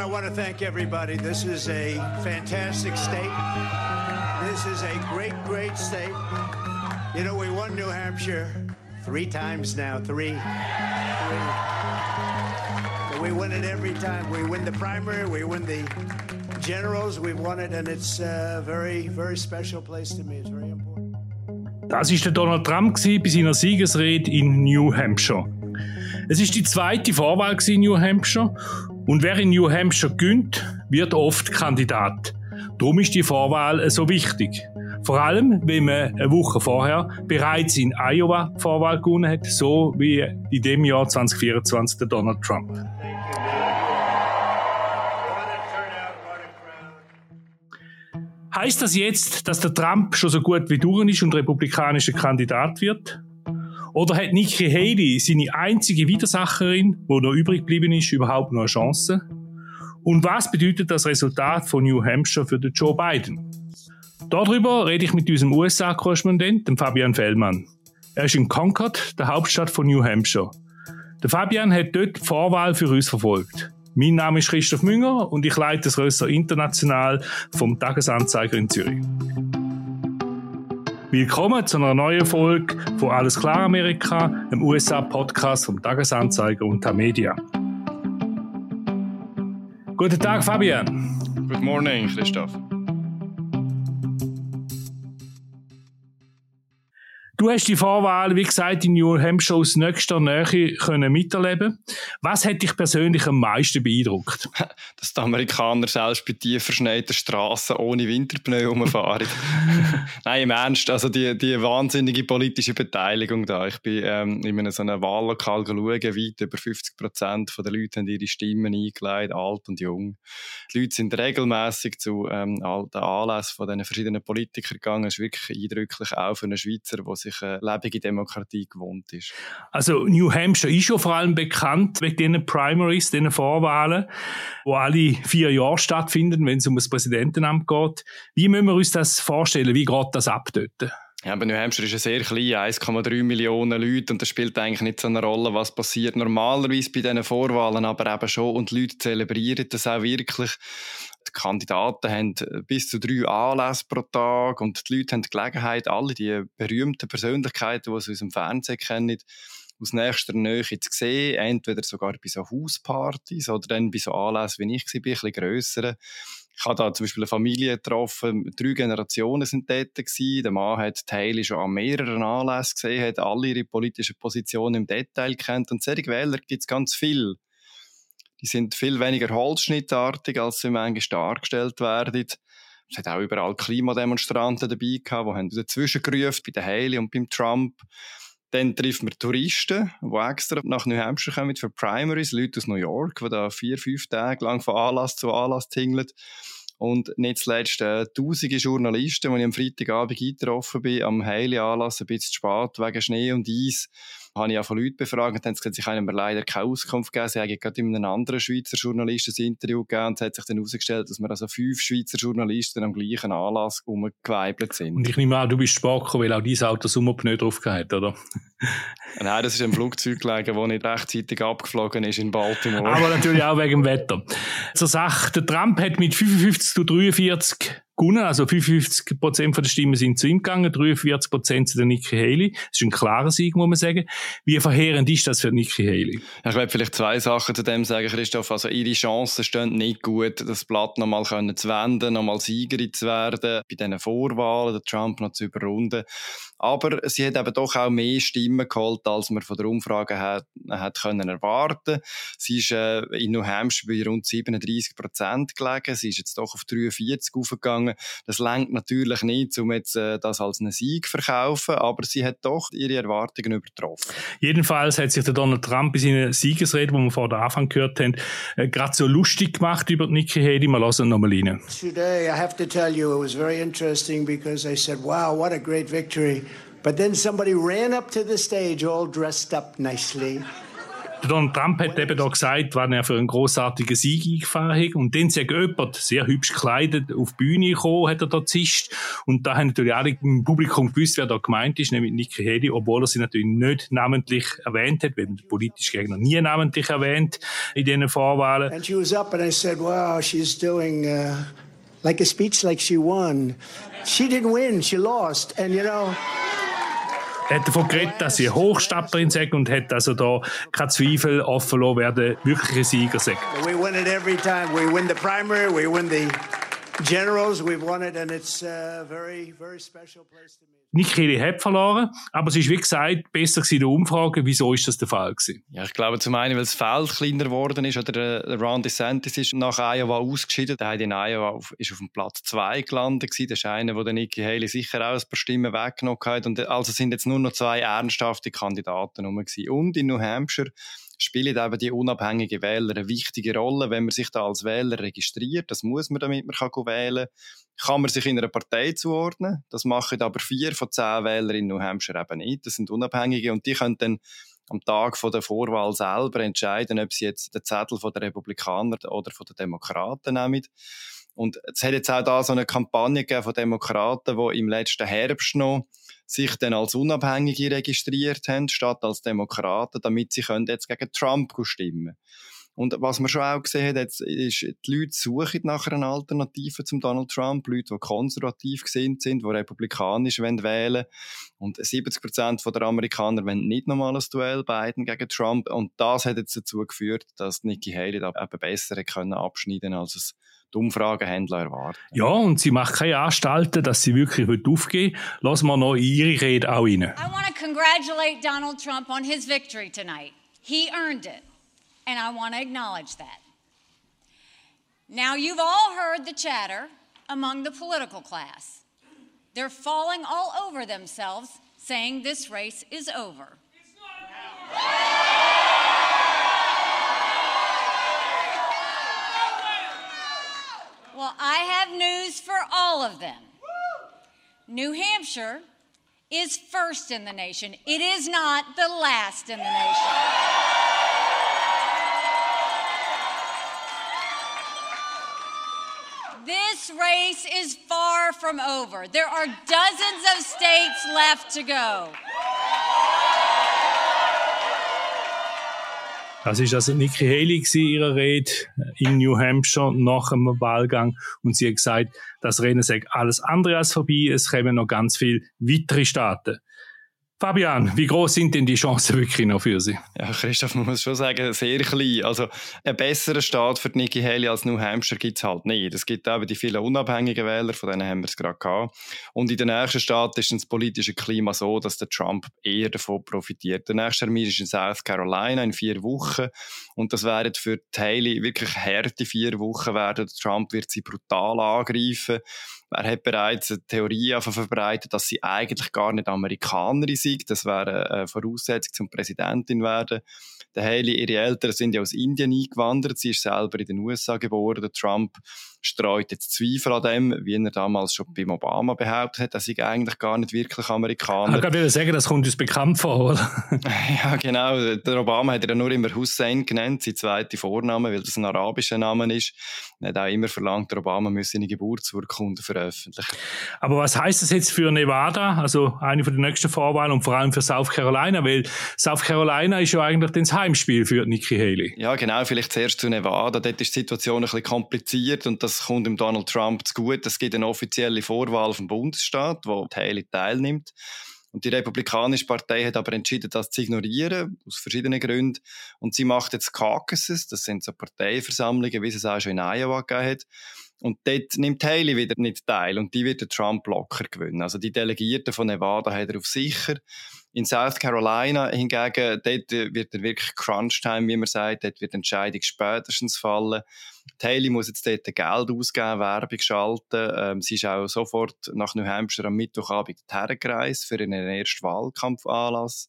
I want to thank everybody. This is a fantastic state. This is a great, great state. You know, we won New Hampshire three times now. Three. three. We win it every time. We win the primary, we win the generals, we've won it, and it's a very, very special place to me. It's very important. Das ist der Donald Trump bei seiner Siegesrede in New Hampshire. Es ist die zweite Vorwahl in New Hampshire und wer in New Hampshire gönnt, wird oft Kandidat. Darum ist die Vorwahl so wichtig. Vor allem, wenn man eine Woche vorher bereits in Iowa Vorwahl gewonnen hat, so wie in dem Jahr 2024 der Donald Trump. Heißt das jetzt, dass der Trump schon so gut wie durch ist und republikanischer Kandidat wird? Oder hat Nikki Haley, seine einzige Widersacherin, wo noch übrig geblieben ist, überhaupt noch eine Chance? Und was bedeutet das Resultat von New Hampshire für den Joe Biden? Darüber rede ich mit unserem USA-Korrespondenten Fabian Fellmann. Er ist in Concord, der Hauptstadt von New Hampshire. Der Fabian hat dort die Vorwahl für uns verfolgt. Mein Name ist Christoph Münger und ich leite das Rösser International vom Tagesanzeiger in Zürich. Willkommen zu einer neuen Folge von Alles klar Amerika, dem USA-Podcast vom Tagesanzeiger und der Media. Guten Tag, Fabian. Good morning, Christoph. Du hast die Vorwahl, wie gesagt, in New Hampshire aus nächster Nähe können miterleben. Was hat dich persönlich am meisten beeindruckt? Dass die Amerikaner selbst bei tiefer verschneiten Straßen ohne Winterpneu rumfahren. Nein, im Ernst, also die, die wahnsinnige politische Beteiligung da. Ich bin ähm, in einem so einem Wahllokal schauen, weit über 50 Prozent der Leute haben ihre Stimmen eingeleitet, alt und jung. Die Leute sind regelmäßig zu ähm, den Anlässen von diesen verschiedenen Politikern gegangen. Es ist wirklich eindrücklich, auch für einen Schweizer, der sich sich eine lebende Demokratie gewohnt ist. Also New Hampshire ist ja vor allem bekannt wegen diesen Primaries, diesen Vorwahlen, die alle vier Jahre stattfinden, wenn es um das Präsidentenamt geht. Wie müssen wir uns das vorstellen? Wie geht das ab dort? Ja, aber New Hampshire ist ja sehr klein, 1,3 Millionen Leute und das spielt eigentlich nicht so eine Rolle, was passiert normalerweise bei diesen Vorwahlen, aber eben schon und die Leute zelebrieren das auch wirklich. Die Kandidaten haben bis zu drei Anlässe pro Tag und die Leute haben die Gelegenheit, alle die berühmten Persönlichkeiten, die sie aus dem Fernsehen kennen, aus nächster Nähe zu sehen, entweder sogar bei so Hauspartys oder dann bei so Anlässen, wie ich war, ein bisschen grösseren. Ich habe da zum Beispiel eine Familie getroffen, drei Generationen sind dort gewesen. Der Mann hat Teile schon an mehreren Anlässen gesehen, hat alle ihre politischen Positionen im Detail kennt und solche Wähler gibt es ganz viel. Die sind viel weniger holzschnittartig, als sie manchmal dargestellt werden. Es hat auch überall Klimademonstranten dabei gehabt, die haben dazwischen gerufen, bei der Haley und beim Trump. Dann treffen wir Touristen, die extra nach New Hampshire kommen für Primaries, Leute aus New York, die da vier, fünf Tage lang von Anlass zu Anlass tingeln. Und nicht zuletzt äh, tausende Journalisten, die ich am Freitagabend eingetroffen bin, am Heili-Anlass, ein bisschen spät, wegen Schnee und Eis, habe ich auch von Leuten befragt und dann gesagt, sie können mir leider keine Auskunft geben. Sie haben gerade in einem anderen Schweizer Journalisten ein Interview gegeben und es hat sich dann herausgestellt, dass wir also fünf Schweizer Journalisten am gleichen Anlass umgeweibelt sind. Und ich nehme an, du bist spät gekommen, weil auch dein Auto Sommerpneu drauf hat, oder? Nein, das ist ein Flugzeug gelegen, das nicht rechtzeitig abgeflogen ist in Baltimore. Aber natürlich auch wegen dem Wetter. Zur Sache, der Trump hat mit 55 zu 43 gewonnen. Also 55 Prozent der Stimmen sind zu ihm gegangen, 43 Prozent zu der Nikki Haley. Das ist ein klarer Sieg, muss man sagen. Wie verheerend ist das für Nikki Haley? Ich werde vielleicht zwei Sachen zu dem sagen, Christoph. Also ihre Chancen stehen nicht gut, das Blatt nochmal zu wenden, nochmal Siegerin zu werden, bei diesen Vorwahlen, den Trump noch zu überrunden. Aber sie hat eben doch auch mehr Stimmen geholt, als man von der Umfrage hat, hat können erwarten. Sie ist äh, in New Hampshire bei rund 37 Prozent gelegen. Sie ist jetzt doch auf 43 aufgegangen. Das lenkt natürlich nicht, um jetzt äh, das als einen Sieg zu verkaufen, aber sie hat doch ihre Erwartungen übertroffen. Jedenfalls hat sich der Donald Trump in seiner Siegesrede, die wir vor der Anfang gehört haben, äh, gerade so lustig gemacht über Nikki Haley. Wir lassen nochmal rein. Today, I have to tell you, it was very interesting because I said, wow, what a great victory. But then somebody ran up to the stage all dressed up nicely. Donald Trump hat eben da gesagt, wann er für einen großartigen Sieg eingefahren hat. Und dann sagt jemand, sehr hübsch gekleidet, auf die Bühne gekommen, hat er da zischt. Und da haben natürlich alle im Publikum gewusst, wer da gemeint ist, nämlich Nikki Haley, obwohl er sie natürlich nicht namentlich erwähnt hat, weil der politische Gegner nie namentlich erwähnt in diesen Vorwahlen. And she was up and I said, wow, she's doing uh, like a speech like she won. She didn't win, she lost. And you know, hat davon geredet, dass sie Hochstaplerin sagt und hat also da kein Zweifel offen lassen, wer der wirkliche Sieger sagt. we win it every time. We win the primary, we win the generals, we've won it, and it's a very, very special place to me. Nikki Haley hat verloren, aber es ist, wie gesagt, besser in der Umfrage. Wieso ist das der Fall gewesen? Ja, ich glaube zum einen, weil das Feld kleiner geworden ist, oder der Ron DeSantis ist nach Iowa ausgeschieden. Der hat in Iowa auf, ist auf dem Platz 2 gelandet gewesen. Das ist einer, wo der Nikki Haley sicher auch ein paar Stimmen weggenommen hat. Und also sind jetzt nur noch zwei ernsthafte Kandidaten rum gewesen. Und in New Hampshire spielen eben die unabhängigen Wähler eine wichtige Rolle, wenn man sich da als Wähler registriert. Das muss man, damit man kann wählen kann. Kann man sich in einer Partei zuordnen. Das machen aber vier von zehn Wählern in New Hampshire eben nicht. Das sind Unabhängige und die können dann am Tag von der Vorwahl selber entscheiden, ob sie jetzt den Zettel von der Republikaner oder von den Demokraten nehmen. Und es hat jetzt auch da so eine Kampagne gegeben von Demokraten, die im letzten Herbst noch sich dann als Unabhängige registriert haben, statt als Demokraten, damit sie können jetzt gegen Trump stimmen und was man schon auch gesehen hat, jetzt ist, die Leute suchen nach einer Alternative zum Donald Trump. Leute, die konservativ sind, sind, die republikanisch wählen wollen. Und 70 Prozent der Amerikaner wollen nicht nochmal ein Duell Biden gegen Trump. Und das hat jetzt dazu geführt, dass Nikki Haley da eben besser können abschneiden als es die Umfragehändler erwarten. Ja, und sie macht keine Anstalten, dass sie wirklich aufgehen will. Lassen wir noch ihre Rede auch rein. I want to congratulate Donald Trump on his victory tonight. He earned it, and I want to acknowledge that. Now, you've all heard the chatter among the political class. They're falling all over themselves, saying this race is over. Well, I have news for all of them. New Hampshire is first in the nation. It is not the last in the nation. This race is far from over. There are dozens of states left to go. Das ist also Nikki Haley in ihrer Rede in New Hampshire nach dem Wahlgang und sie hat gesagt, das Rennen sei alles andere als vorbei, es kommen noch ganz viele weitere Staaten. Fabian, wie groß sind denn die Chancen wirklich noch für Sie? Ja, Christoph, man muss schon sagen, sehr klein. Also, einen besseren Staat für Nikki Haley als New Hampshire gibt es halt nicht. Es gibt eben die vielen unabhängigen Wähler, von denen haben wir es gerade gehabt. Und in den nächsten Staaten ist das politische Klima so, dass der Trump eher davon profitiert. Der nächste Termin ist in South Carolina in vier Wochen. Und das wären für Haley wirklich harte vier Wochen werden. Trump wird sie brutal angreifen. Er hat bereits eine Theorie verbreitet, dass sie eigentlich gar nicht Amerikanerin sind. Das wäre eine Voraussetzung zum Präsidentin werden. Der Haley, ihre Eltern sind ja aus Indien eingewandert. Sie ist selber in den USA geboren. Der Trump streut jetzt Zweifel an dem, wie er damals schon beim Obama behauptet hat, dass ich eigentlich gar nicht wirklich Amerikaner. Ich würde sagen, das kommt uns bekannt vor, oder? ja, genau. Der Obama hat ja nur immer Hussein genannt, sein zweiter Vorname, weil das ein arabischer Name ist. Er hat auch immer verlangt, der Obama müsse seine Geburtsurkunde veröffentlichen. Aber was heißt das jetzt für Nevada, also eine von den nächsten Vorwahlen und vor allem für South Carolina? Weil South Carolina ist ja eigentlich das Heimspiel für Nikki Haley. Ja, genau. Vielleicht zuerst zu Nevada. Dort ist die Situation ein bisschen kompliziert und das kommt dem Donald Trump zu gut. Es gibt eine offizielle Vorwahl vom Bundesstaat, wo Haley teilnimmt. Und die Republikanische Partei hat aber entschieden, das zu ignorieren, aus verschiedenen Gründen. Und sie macht jetzt Caucuses, das sind so Parteiversammlungen, wie es auch schon in Iowa gegeben hat. Und dort nimmt Haley wieder nicht teil und die wird der Trump locker gewinnen. Also die Delegierten von Nevada hat er auf sicher. In South Carolina hingegen, dort wird er wirklich Crunch-Time, wie man sagt, dort wird die Entscheidung spätestens fallen. Haley muss jetzt dort Geld ausgeben, Werbung schalten. Ähm, sie ist auch sofort nach New Hampshire am Mittwochabend hergereist für einen ersten Wahlkampfanlass.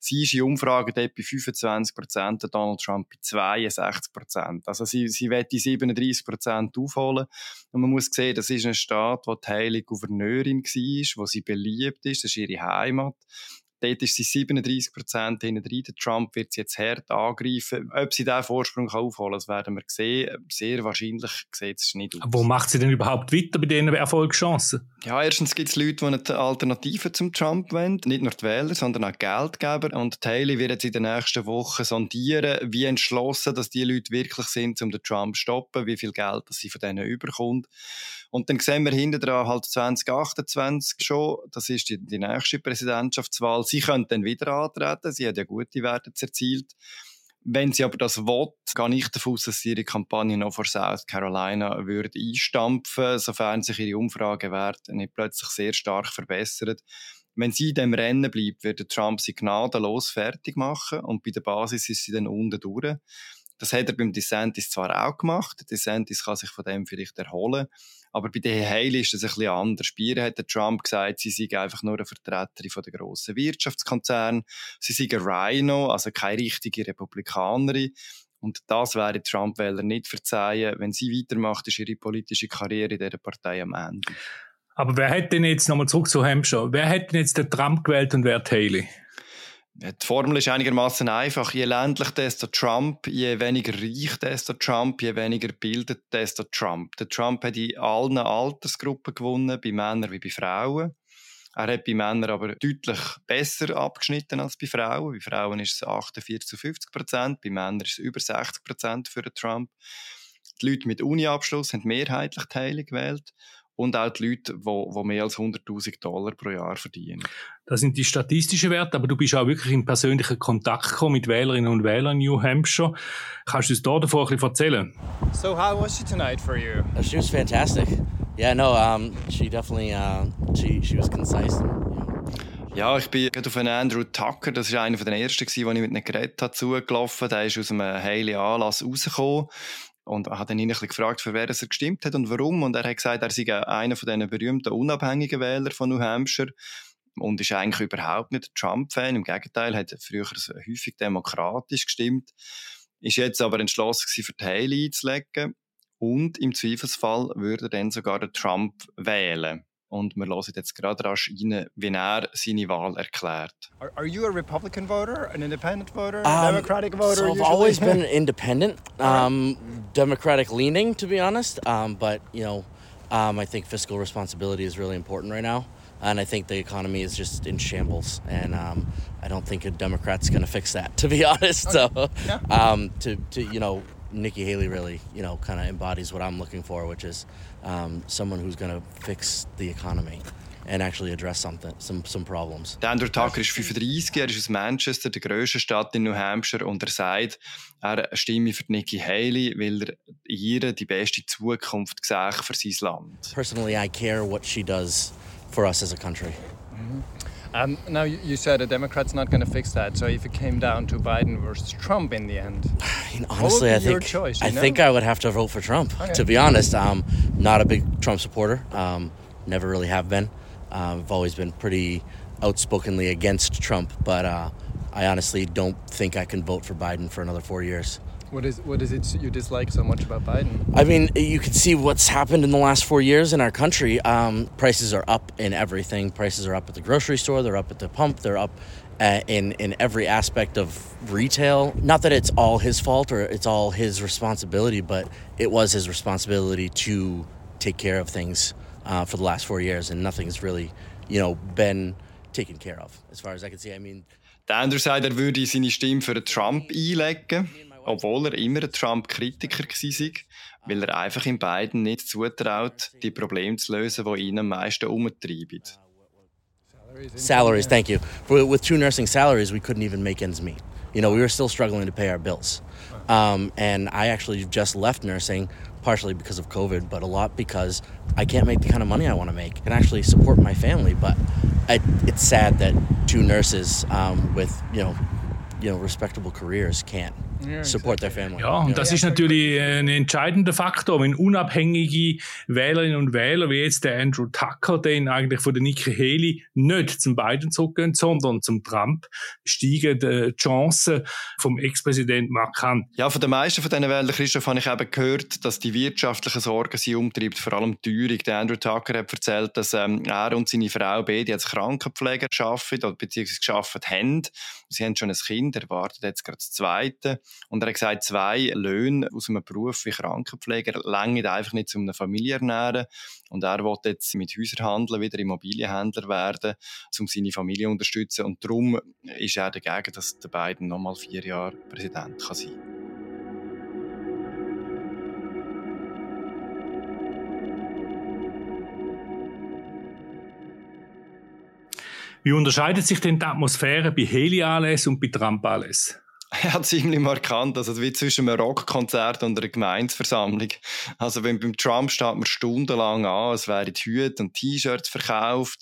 Sie ist in Umfragen dort bei 25 Prozent, Donald Trump bei 62 Prozent. Also sie, sie will die 37 Prozent aufholen. Und man muss sehen, das ist ein Staat, wo die Haley Gouverneurin war, wo sie beliebt ist, das ist ihre Heimat dort ist sie 37 Prozent hinten. Der Trump wird sie jetzt hart angreifen. Ob sie diesen Vorsprung aufholen kann, das werden wir sehen. Sehr wahrscheinlich sieht es nicht aus. Wo macht sie denn überhaupt weiter bei diesen Erfolgschancen? Ja, erstens gibt es Leute, die eine Alternative zum Trump wollen. Nicht nur die Wähler, sondern auch Geldgeber. Und Haley wird jetzt in den nächsten Wochen sondieren, wie entschlossen dass die Leute wirklich sind, um den Trump zu stoppen, wie viel Geld dass sie von denen überkommt. Und dann sehen wir hinter dran halt 2028 schon, das ist die, die nächste Präsidentschaftswahl. Sie können dann wieder antreten, sie hat ja gute Werte erzielt. Wenn sie aber das will, gehe ich davon aus, dass sie ihre Kampagne noch vor South Carolina würde einstampfen, sofern sich ihre Umfragewerte nicht plötzlich sehr stark verbessern. Wenn sie in dem Rennen bleibt, wird Trump sie gnadenlos fertig machen und bei der Basis ist sie dann unten durch. Das hat er beim DeSantis zwar auch gemacht. DeSantis kann sich von dem vielleicht erholen. Aber bei den Haley ist das ein bisschen anders. Bei hat der Trump gesagt, sie sei einfach nur eine Vertreterin von der grossen Wirtschaftskonzerne. Sie sei ein Rhino, also keine richtige Republikanerin. Und das wäre Trump-Wähler nicht verzeihen. Wenn sie weitermacht, ist ihre politische Karriere in dieser Partei am Ende. Aber wer hat denn jetzt, nochmal zurück zu Hampshire, wer hat denn jetzt den Trump gewählt und wer Haley? Die Formel ist einigermaßen einfach. Je ländlich, desto Trump. Je weniger reich, desto Trump. Je weniger bildet, desto Trump. Der Trump hat in allen Altersgruppen gewonnen, bei Männern wie bei Frauen. Er hat bei Männern aber deutlich besser abgeschnitten als bei Frauen. Bei Frauen ist es 48 zu 50 Prozent, bei Männern ist es über 60 Prozent für den Trump. Die Leute mit Uni-Abschluss haben mehrheitlich Teile gewählt und auch die Leute, die, mehr als 100.000 Dollar pro Jahr verdienen. Das sind die statistischen Werte, aber du bist auch wirklich in persönlichen Kontakt gekommen mit Wählerinnen und Wählern in New Hampshire. Kannst du uns da davor ein bisschen erzählen? So how was she tonight for you? Uh, she was fantastic. Yeah, no, um, she definitely, uh, she, she was concise. Ja, ich bin gerade auf einen Andrew Tucker, das war einer der ersten, den ich mit einem Gerät zugelaufen Der ist aus einem heilen Anlass rausgekommen und hat dann ihn ein bisschen gefragt, für wer er gestimmt hat und warum. Und er hat gesagt, er sei einer von diesen berühmten unabhängigen Wähler von New Hampshire und ist eigentlich überhaupt nicht Trump-Fan. Im Gegenteil, hat früher häufig demokratisch gestimmt, ist jetzt aber entschlossen gewesen, für die einzulegen und im Zweifelsfall würde er dann sogar den Trump wählen. Und wir hören jetzt gerade rasch rein, wie er seine Wahl erklärt. Are, are you a Republican voter, an independent voter, Um, Democratic voter? So I've usually? always been independent, um, Democratic leaning, to be honest. Um, but you know, um, I think fiscal responsibility is really important right now, and I think the economy is just in shambles, and um, I don't think a Democrat's going to fix that, to be honest. So, Yeah. um, to to you know, Nikki Haley really you know kind of embodies what I'm looking for, which is um, someone who's going to fix the economy and actually address something, some some problems. Der Andrew Tucker ist 35, er ist aus Manchester, der grössten Stadt in New Hampshire, und er sagt, er stimme für Nikki Haley, weil er ihr die beste Zukunft sieht für sein Land. Personally, I care what she does for us as a country. Um, now you said a Democrat's not going to fix that. So if it came down to Biden versus Trump in the end, I mean, honestly, I think choice, I know? think I would have to vote for Trump. Okay. To be honest, I'm not a big Trump supporter. Um, never really have been. Um, I've always been pretty outspokenly against Trump, but uh, I honestly don't think I can vote for Biden for another four years. What is what is it you dislike so much about Biden? I mean, you can see what's happened in the last four years in our country. Um, prices are up in everything. Prices are up at the grocery store. They're up at the pump. They're up uh, in in every aspect of retail. Not that it's all his fault or it's all his responsibility, but it was his responsibility to take care of things uh, for the last four years, and nothing's really, you know, been taken care of as far as I can see. I mean, Der Andrew sagt, er würde seine Stimme für den Trump einlegen, obwohl er immer Trump-Kritiker war, weil er einfach in beiden nicht zutraut, die Probleme zu lösen, die ihn am meisten umtreiben. salaries thank you. For, with two nursing salaries we couldn't even make ends meet. You know we were still struggling to pay our bills. Um, and i actually just left nursing partially because of covid but a lot because i can't make the kind of money i want to make and actually support my family but I, it's sad that two nurses um, with you know you know respectable careers can't support their family. Ja, und das ist natürlich ein entscheidender Faktor, wenn unabhängige Wählerinnen und Wähler wie jetzt der Andrew Tucker, den eigentlich von der Nikki Haley nicht zum Biden zurückgehen, sondern zum Trump, steigen die Chancen vom Ex-Präsident markant. Ja, von den meisten von diesen Wählern, Christoph, habe ich eben gehört, dass die wirtschaftlichen Sorgen sie umtreibt, vor allem die Teuerung. Der Andrew Tucker hat erzählt, dass ähm, er und seine Frau beide als Krankenpfleger arbeiten, beziehungsweise geschafft haben. Sie haben schon ein Kind, er wartet jetzt gerade das zweite. Und er hat gesagt, zwei Löhne aus einem Beruf wie Krankenpfleger länger einfach nicht zu einer Familie ernähren. Und er will jetzt mit Häuserhandeln wieder Immobilienhändler werden, um seine Familie zu unterstützen. Und darum ist er dagegen, dass der Biden nochmal vier Jahre Präsident sein kann. Wie unterscheidet sich denn die Atmosphäre bei Heli-Anlässen und bei Trump-Anlässen? Ja, ziemlich markant. Also wie zwischen einem Rockkonzert und einer Gemeinsversammlung. Also wenn beim Trump steht man stundenlang an, es wären Hüte und T-Shirts verkauft.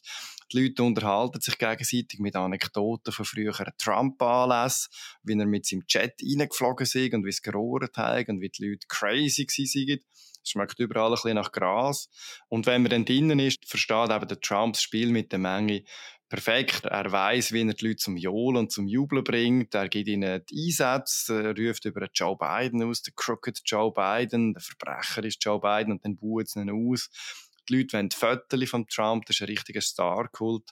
Die Leute unterhalten sich gegenseitig mit Anekdoten von früheren Trump-Anlässen, wie er mit seinem Jet reingeflogen ist und wie es gerohrt hat und wie die Leute crazy waren. Es schmeckt überall ein bisschen nach Gras. Und wenn man dann drinnen ist, versteht eben der Trump das Spiel mit der Menge perfekt. Er weiß, wie er die Leute zum Johlen und zum Jubeln bringt. Er gibt ihnen die Einsätze, er ruft über Joe Biden aus, der Crooked Joe Biden, der Verbrecher ist Joe Biden und dann buhen sie ihn aus. Die Leute wollen Fotos von Trump, das ist ein richtiger Star-Kult.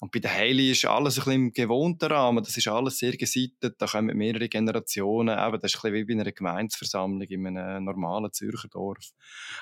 Und bei der Haley ist alles ein bisschen im gewohnten Rahmen. Das ist alles sehr gesittet. Da kommen mehrere Generationen. Eben, das ist ein bisschen wie bei einer Gemeinsversammlung in einem normalen Zürcher Dorf.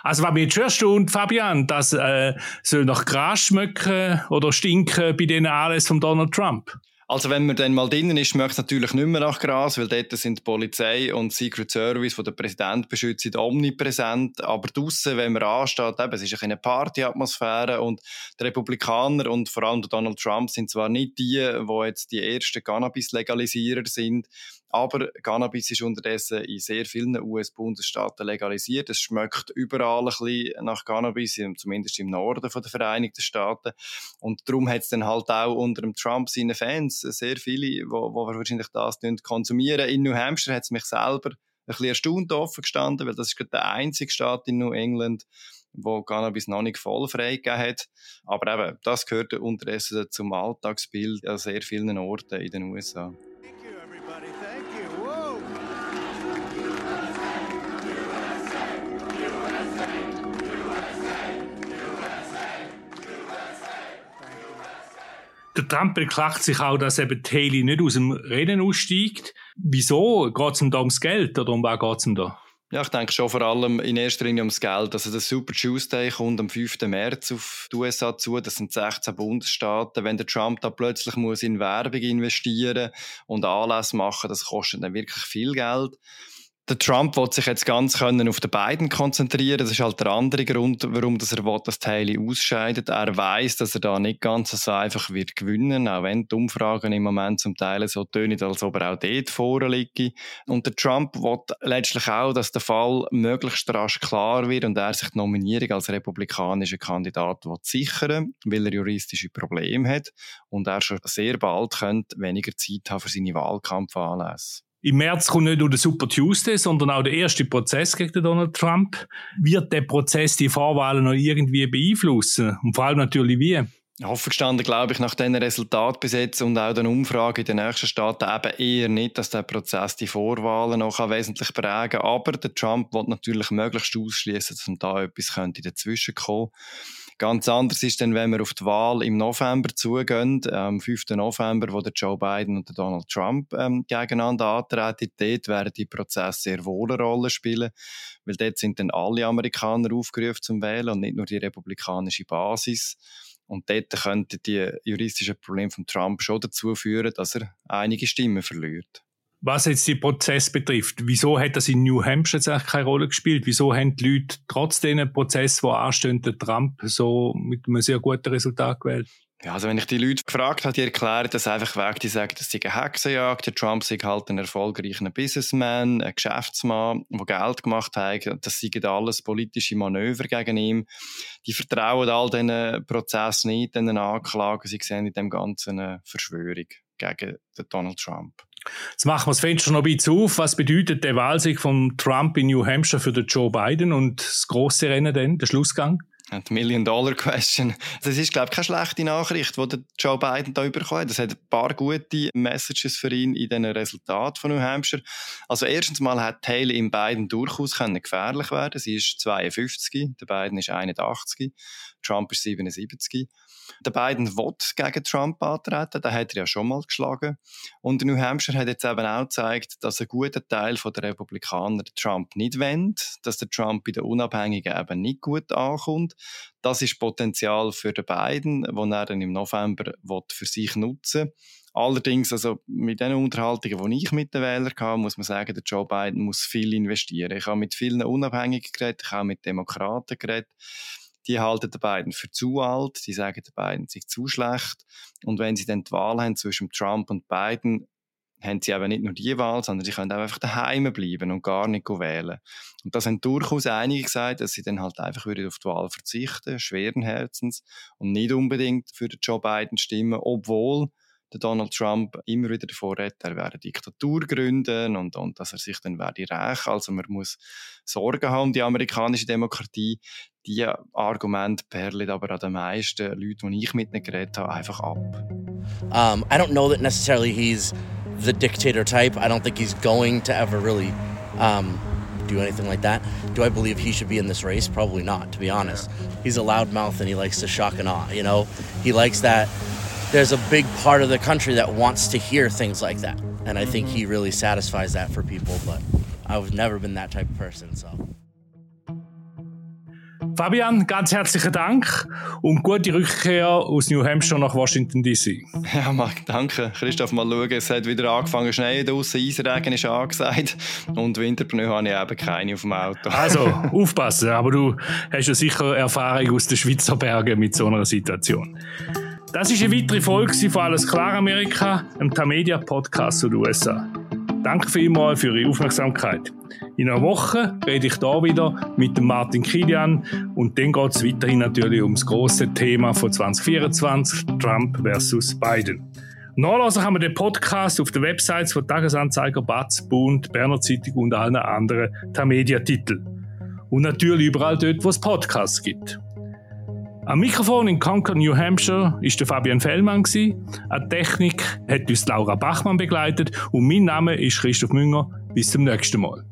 Also, was mich jetzt schon erstaunt, Fabian, das äh, soll nach Gras schmecken oder stinken bei den Anlässen von Donald Trump? Also wenn man dann mal drinnen ist, schmeckt es natürlich nicht mehr nach Gras, weil dort sind die Polizei und Secret Service, die der Präsident beschützt, omnipräsent. Aber draussen, wenn man ansteht, eben, es ist eine Partyatmosphäre und die Republikaner und vor allem Donald Trump sind zwar nicht die, die jetzt die ersten Cannabis-Legalisierer sind, aber Cannabis ist unterdessen in sehr vielen US-Bundesstaaten legalisiert. Es schmeckt überall ein bisschen nach Cannabis, zumindest im Norden der Vereinigten Staaten. Und darum hat es dann halt auch unter dem Trump seine Fans sehr viele, die wahrscheinlich das konsumieren. In New Hampshire hat es mich selber ein bisschen erstaunt offen gestanden, weil das ist gerade der einzige Staat in New England, wo Cannabis noch nicht voll freigegeben hat. Aber eben, das gehört unterdessen zum Alltagsbild an sehr vielen Orten in den USA. Der Trump beklagt sich auch, dass eben Haley nicht aus dem Rennen aussteigt. Wieso? Geht es ihm da ums Geld oder um was geht es ihm da? Ja, ich denke schon vor allem in erster Linie ums Geld. Also der Super Tuesday kommt am 5. März auf die USA zu. Das sind 16 Bundesstaaten. Wenn der Trump da plötzlich muss in Werbung investieren und Anlässe machen, das kostet dann wirklich viel Geld der Trump will sich jetzt ganz können auf den beiden konzentrieren. Das ist halt der andere Grund, warum dass er will, dass Haley ausscheidet. Er weiß, dass er da nicht ganz so einfach wird gewinnen, auch wenn die Umfragen im Moment zum Teil so tönen, als ob er auch dort vorne liege. Und der Trump will letztlich auch, dass der Fall möglichst rasch klar wird und er sich die Nominierung als republikanischer Kandidat will sichern, weil er juristische Probleme hat und er schon sehr bald könnte weniger Zeit haben für seine Wahlkampfanlässe. Im März kommt nicht nur der Super Tuesday, sondern auch der erste Prozess gegen Donald Trump. Wird der Prozess die Vorwahlen noch irgendwie beeinflussen? Und vor allem natürlich wie? Offen gestanden glaube ich nach diesen Resultaten bis jetzt und auch den Umfragen in den nächsten Staaten eben eher nicht, dass der Prozess die Vorwahlen noch wesentlich prägen kann. Aber der Trump wird natürlich möglichst ausschließen, dass da etwas könnte dazwischen kommen Ganz anders ist dann, wenn wir auf die Wahl im November zugehen, am 5. November, wo der Joe Biden und der Donald Trump ähm, gegeneinander antreten. Dort werden die Prozesse sehr wohl eine Rolle spielen, weil dort sind dann alle Amerikaner aufgerufen zum Wählen und nicht nur die republikanische Basis. Und dort könnten die juristischen Probleme von Trump schon dazu führen, dass er einige Stimmen verliert. Was jetzt den Prozess betrifft, wieso hat das in New Hampshire jetzt eigentlich keine Rolle gespielt? Wieso haben die Leute trotz den Prozess, der anstehen, den Trump so mit einem sehr guten Resultat gewählt? Ja, also wenn ich die Leute gefragt habe, die erklären das einfach weg, die sagen, das sei eine Hexenjagd, der Trump sei halt ein erfolgreicher Businessman, ein Geschäftsmann, der Geld gemacht hat, das seien alles politische Manöver gegen ihn. Die vertrauen all diesen Prozessen nicht, diesen Anklagen, sie sehen in dem Ganzen eine Verschwörung. Gegen Donald Trump. Jetzt machen wir das Fenster noch ein bisschen auf. Was bedeutet der Wahlsieg von Trump in New Hampshire für den Joe Biden und das große Rennen dann, der Schlussgang? Die Million-Dollar-Question. Das ist, glaube ich, keine schlechte Nachricht, die Joe Biden da bekommen hat. Es hat ein paar gute Messages für ihn in diesen Resultaten von New Hampshire. Also erstens mal hat Haley im Biden durchaus können gefährlich werden. Sie ist 52, der Biden ist 81, Trump ist 77. Der Biden will gegen Trump antreten, den hat er ja schon mal geschlagen. Und New Hampshire hat jetzt eben auch gezeigt, dass ein guter Teil der Republikaner Trump nicht wendet, dass der Trump bei den Unabhängigen eben nicht gut ankommt. Das ist Potenzial für den Biden, wo er dann im November für sich nutzen will. Allerdings, also mit den Unterhaltungen, die ich mit den Wählern hatte, muss man sagen, der Joe Biden muss viel investieren. Ich habe mit vielen Unabhängigen geredet, ich habe mit Demokraten geredet die halten den beiden für zu alt, die sagen, den beiden sind zu schlecht. Und wenn sie dann die Wahl haben zwischen Trump und Biden, haben sie eben nicht nur die Wahl, sondern sie können auch einfach daheim bleiben und gar nicht wählen. Und das haben durchaus einige gesagt, dass sie dann halt einfach auf die Wahl verzichten, schweren Herzens und nicht unbedingt für den Joe Biden stimmen, obwohl der Donald Trump immer wieder davor redet, er werde Diktatur gründen und, und dass er sich dann werde rächen. Also man muss Sorgen haben um die amerikanische Demokratie. Die Argumente perlen aber an den meisten Leuten, die ich mit ihnen geredet habe, einfach ab. Um, I don't know that necessarily he's the dictator type. I don't think he's going to ever really um, do anything like that. Do I believe he should be in this race? Probably not, to be honest. He's a loudmouth and he likes to shock and awe, you know? He likes that there's a big part of the country that wants to hear things like that. And I think he really satisfies that for people, but I've never been that type of person, so. Fabian, ganz herzlichen Dank und gute Rückkehr aus New Hampshire nach Washington DC. Ja, Marc, danke. Christoph, mal schauen, es hat wieder angefangen zu schneien draussen, Eisregen ist angesagt und Winterpneu habe ich eben keine auf dem Auto. Also, aufpassen, aber du hast ja sicher Erfahrung aus den Schweizer Bergen mit so einer Situation. Das ist eine weitere Folge von Alles klar Amerika, einem Tamedia Podcast zu den USA. Danke vielmals für Ihre Aufmerksamkeit. In einer Woche rede ich da wieder mit Martin Kilian und dann geht es weiterhin natürlich ums große Thema von 2024, Trump versus Biden. Nachlesen kann man den Podcast auf den Websites von Tagesanzeiger, Batz, Bund, Berner Zeitung und allen anderen Tamedia-Titeln. Und natürlich überall dort, wo es Podcasts gibt. Am Mikrofon in Concord, New Hampshire, ist der Fabian Fellmann. An Technik hat uns Laura Bachmann begleitet und mein Name ist Christoph Münger. Bis zum nächsten Mal.